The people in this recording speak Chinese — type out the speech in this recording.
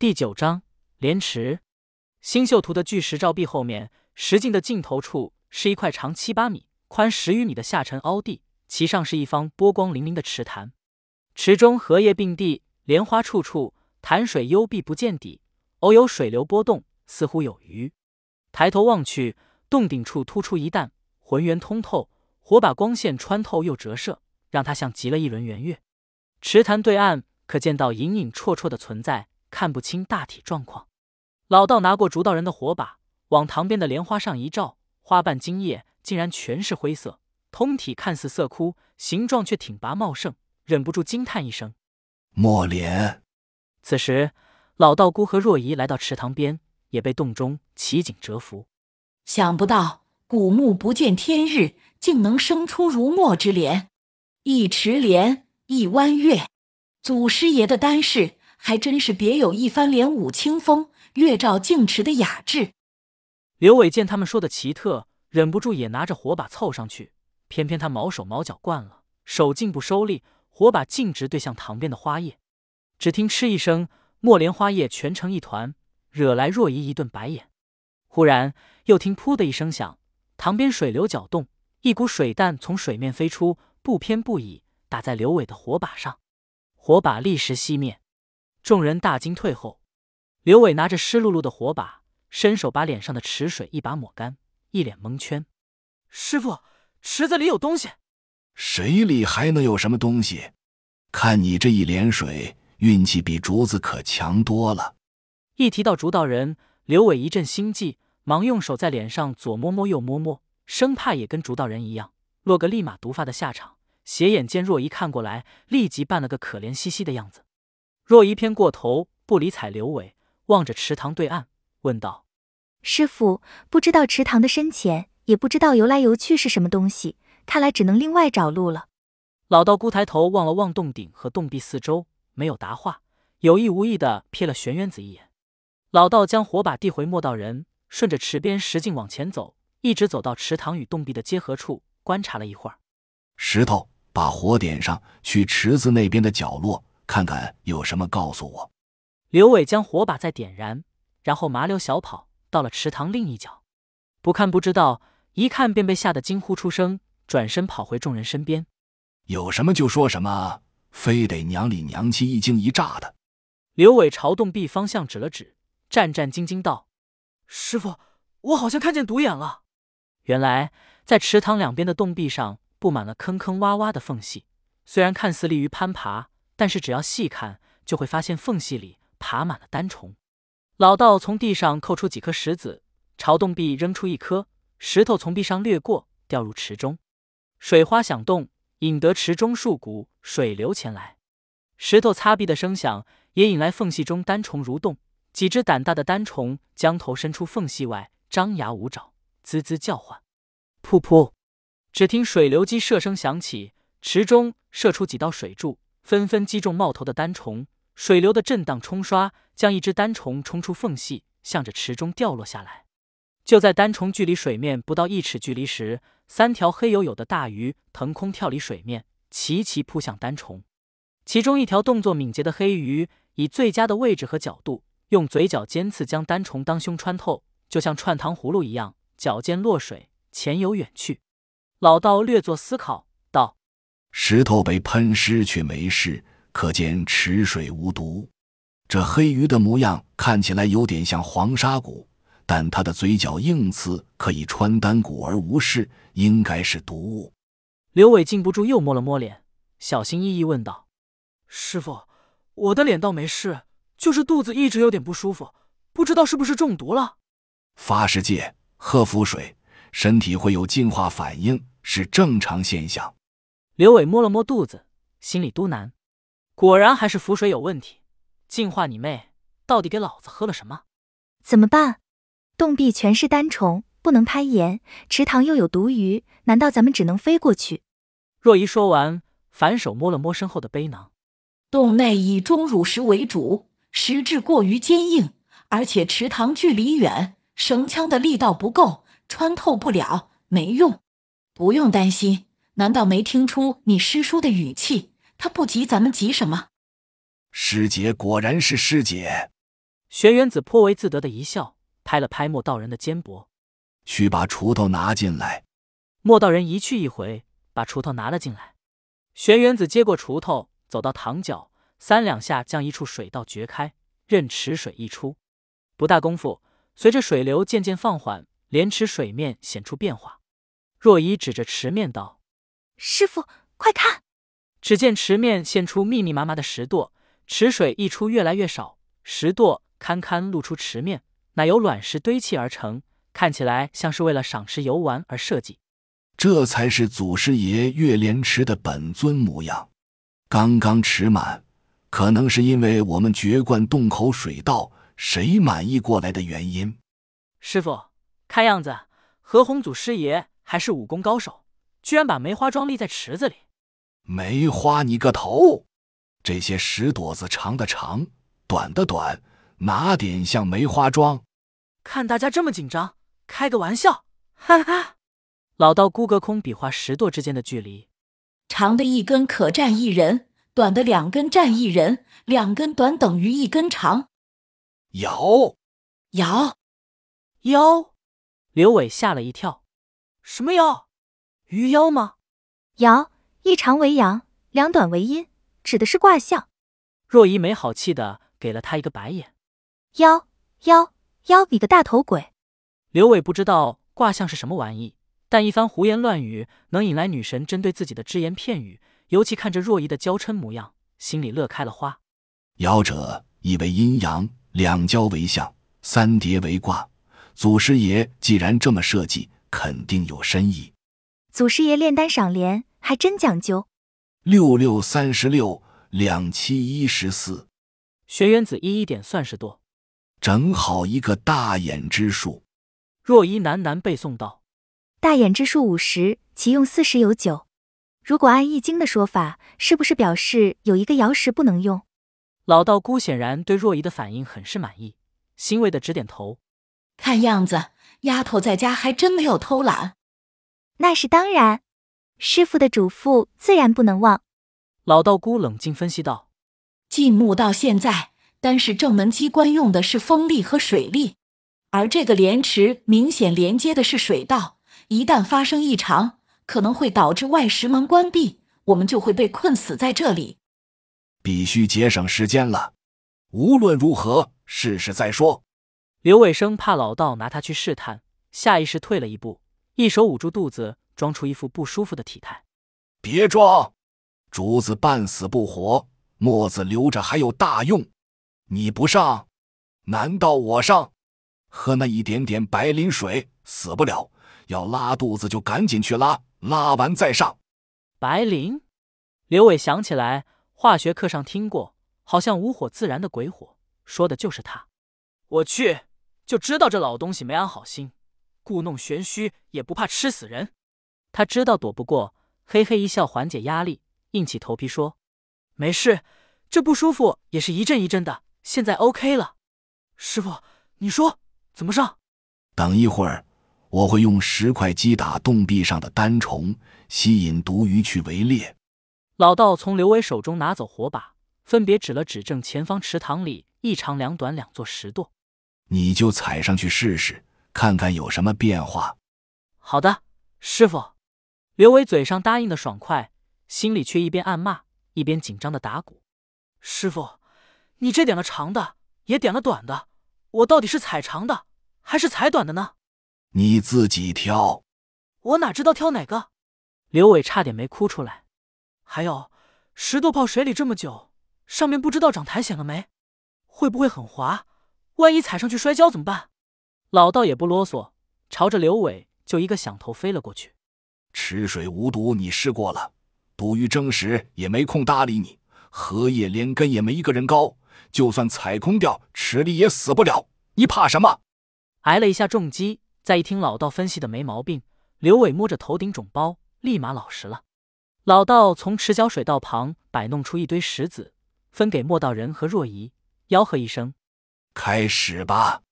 第九章莲池。星宿图的巨石照壁后面，石镜的尽头处是一块长七八米、宽十余米的下沉凹地，其上是一方波光粼粼的池潭。池中荷叶并蒂，莲花处处，潭水幽碧不见底，偶有水流波动，似乎有鱼。抬头望去，洞顶处突出一弹，浑圆通透，火把光线穿透又折射，让它像极了一轮圆月。池潭对岸。可见到隐隐绰绰的存在，看不清大体状况。老道拿过竹道人的火把，往塘边的莲花上一照，花瓣茎叶竟然全是灰色，通体看似色枯，形状却挺拔茂盛，忍不住惊叹一声：“墨莲！”此时，老道姑和若仪来到池塘边，也被洞中奇景折服。想不到古木不见天日，竟能生出如墨之莲，一池莲，一弯月。祖师爷的丹事还真是别有一番莲舞清风、月照净池的雅致。刘伟见他们说的奇特，忍不住也拿着火把凑上去，偏偏他毛手毛脚惯了，手劲不收力，火把径直对向塘边的花叶。只听嗤一声，墨莲花叶全成一团，惹来若仪一顿白眼。忽然又听噗的一声响，塘边水流搅动，一股水弹从水面飞出，不偏不倚，打在刘伟的火把上。火把立时熄灭，众人大惊退后。刘伟拿着湿漉漉的火把，伸手把脸上的池水一把抹干，一脸蒙圈。师傅，池子里有东西。水里还能有什么东西？看你这一脸水，运气比竹子可强多了。一提到竹道人，刘伟一阵心悸，忙用手在脸上左摸摸右摸摸，生怕也跟竹道人一样，落个立马毒发的下场。斜眼见若仪看过来，立即扮了个可怜兮兮的样子。若一偏过头，不理睬刘伟，望着池塘对岸，问道：“师傅，不知道池塘的深浅，也不知道游来游去是什么东西，看来只能另外找路了。”老道姑抬头望了望洞顶和洞壁四周，没有答话，有意无意的瞥了玄渊子一眼。老道将火把递回莫道人，顺着池边石径往前走，一直走到池塘与洞壁的结合处，观察了一会儿，石头。把火点上去，池子那边的角落看看有什么，告诉我。刘伟将火把再点燃，然后麻溜小跑到了池塘另一角，不看不知道，一看便被吓得惊呼出声，转身跑回众人身边。有什么就说什么，非得娘里娘气一惊一乍的。刘伟朝洞壁方向指了指，战战兢兢道：“师傅，我好像看见独眼了。”原来在池塘两边的洞壁上。布满了坑坑洼洼的缝隙，虽然看似利于攀爬，但是只要细看，就会发现缝隙里爬满了单虫。老道从地上扣出几颗石子，朝洞壁扔出一颗石头，从壁上掠过，掉入池中。水花响动，引得池中数股水流前来。石头擦壁的声响也引来缝隙中单虫蠕动。几只胆大的单虫将头伸出缝隙外，张牙舞爪，滋滋叫唤。噗噗。只听水流击射声响起，池中射出几道水柱，纷纷击中冒头的单虫。水流的震荡冲刷，将一只单虫冲出缝隙，向着池中掉落下来。就在单虫距离水面不到一尺距离时，三条黑黝黝的大鱼腾空跳离水面，齐齐扑向单虫。其中一条动作敏捷的黑鱼，以最佳的位置和角度，用嘴角尖刺将单虫当胸穿透，就像串糖葫芦一样，脚尖落水，潜游远去。老道略作思考，：“石头被喷湿却没事，可见池水无毒。这黑鱼的模样看起来有点像黄沙骨，但它的嘴角硬刺可以穿丹骨而无事，应该是毒物。”刘伟禁不住又摸了摸脸，小心翼翼问道：“师傅，我的脸倒没事，就是肚子一直有点不舒服，不知道是不是中毒了？”发世界，喝符水，身体会有净化反应。是正常现象。刘伟摸了摸肚子，心里嘟囔：“果然还是符水有问题。净化你妹！到底给老子喝了什么？怎么办？洞壁全是单虫，不能攀岩；池塘又有毒鱼，难道咱们只能飞过去？”若仪说完，反手摸了摸身后的背囊。洞内以钟乳石为主，石质过于坚硬，而且池塘距离远，绳枪的力道不够，穿透不了，没用。不用担心，难道没听出你师叔的语气？他不急，咱们急什么？师姐果然是师姐。玄元子颇为自得的一笑，拍了拍莫道人的肩膊：“去把锄头拿进来。”莫道人一去一回，把锄头拿了进来。玄元子接过锄头，走到塘角，三两下将一处水道掘开，任池水溢出。不大功夫，随着水流渐渐放缓，莲池水面显出变化。若依指着池面道：“师傅，快看！”只见池面现出密密麻麻的石垛，池水溢出越来越少，石垛堪堪露出池面，乃由卵石堆砌而成，看起来像是为了赏石游玩而设计。这才是祖师爷月莲池的本尊模样。刚刚池满，可能是因为我们绝灌洞口水道，谁满意过来的原因。师傅，看样子何洪祖师爷还是武功高手，居然把梅花桩立在池子里。梅花你个头！这些石垛子长的长，短的短，哪点像梅花桩？看大家这么紧张，开个玩笑，哈哈。老道孤隔空比划石垛之间的距离，长的一根可站一人，短的两根站一人，两根短等于一根长。摇，摇，摇！刘伟吓了一跳，什么摇？鱼妖吗？爻，一长为阳，两短为阴，指的是卦象。若依没好气的给了他一个白眼，妖妖妖，你个大头鬼！刘伟不知道卦象是什么玩意。但一番胡言乱语能引来女神针对自己的只言片语，尤其看着若仪的娇嗔模样，心里乐开了花。爻者以为阴阳两交为象，三叠为卦。祖师爷既然这么设计，肯定有深意。祖师爷炼丹赏莲还真讲究。六六三十六，两七一十四。玄元子一一点算是多，正好一个大眼之数。若依喃喃背诵道。大眼之数五十，其用四十有九。如果按易经的说法，是不是表示有一个爻石不能用？老道姑显然对若仪的反应很是满意，欣慰的直点头。看样子，丫头在家还真没有偷懒。那是当然，师傅的嘱咐自然不能忘。老道姑冷静分析道：进墓到现在，单是正门机关用的是风力和水力，而这个莲池明显连接的是水道。一旦发生异常，可能会导致外石门关闭，我们就会被困死在这里。必须节省时间了。无论如何，试试再说。刘伟生怕老道拿他去试探，下意识退了一步，一手捂住肚子，装出一副不舒服的体态。别装，竹子半死不活，墨子留着还有大用。你不上，难道我上？喝那一点点白磷水，死不了。要拉肚子就赶紧去拉，拉完再上。白磷，刘伟想起来，化学课上听过，好像无火自燃的鬼火，说的就是他。我去，就知道这老东西没安好心，故弄玄虚也不怕吃死人。他知道躲不过，嘿嘿一笑缓解压力，硬起头皮说：“没事，这不舒服也是一阵一阵的，现在 OK 了。”师傅，你说怎么上？等一会儿。我会用石块击打洞壁上的单虫，吸引毒鱼去围猎。老道从刘伟手中拿走火把，分别指了指正前方池塘里一长两短两座石垛。你就踩上去试试，看看有什么变化。好的，师傅。刘伟嘴上答应的爽快，心里却一边暗骂，一边紧张的打鼓。师傅，你这点了长的，也点了短的，我到底是踩长的，还是踩短的呢？你自己挑，我哪知道挑哪个？刘伟差点没哭出来。还有，石头泡水里这么久，上面不知道长苔藓了没？会不会很滑？万一踩上去摔跤怎么办？老道也不啰嗦，朝着刘伟就一个响头飞了过去。池水无毒，你试过了。捕鱼争食也没空搭理你，荷叶连根也没一个人高，就算踩空掉，池里也死不了。你怕什么？挨了一下重击。再一听老道分析的没毛病，刘伟摸着头顶肿包，立马老实了。老道从池角水道旁摆弄出一堆石子，分给莫道人和若仪，吆喝一声：“开始吧！”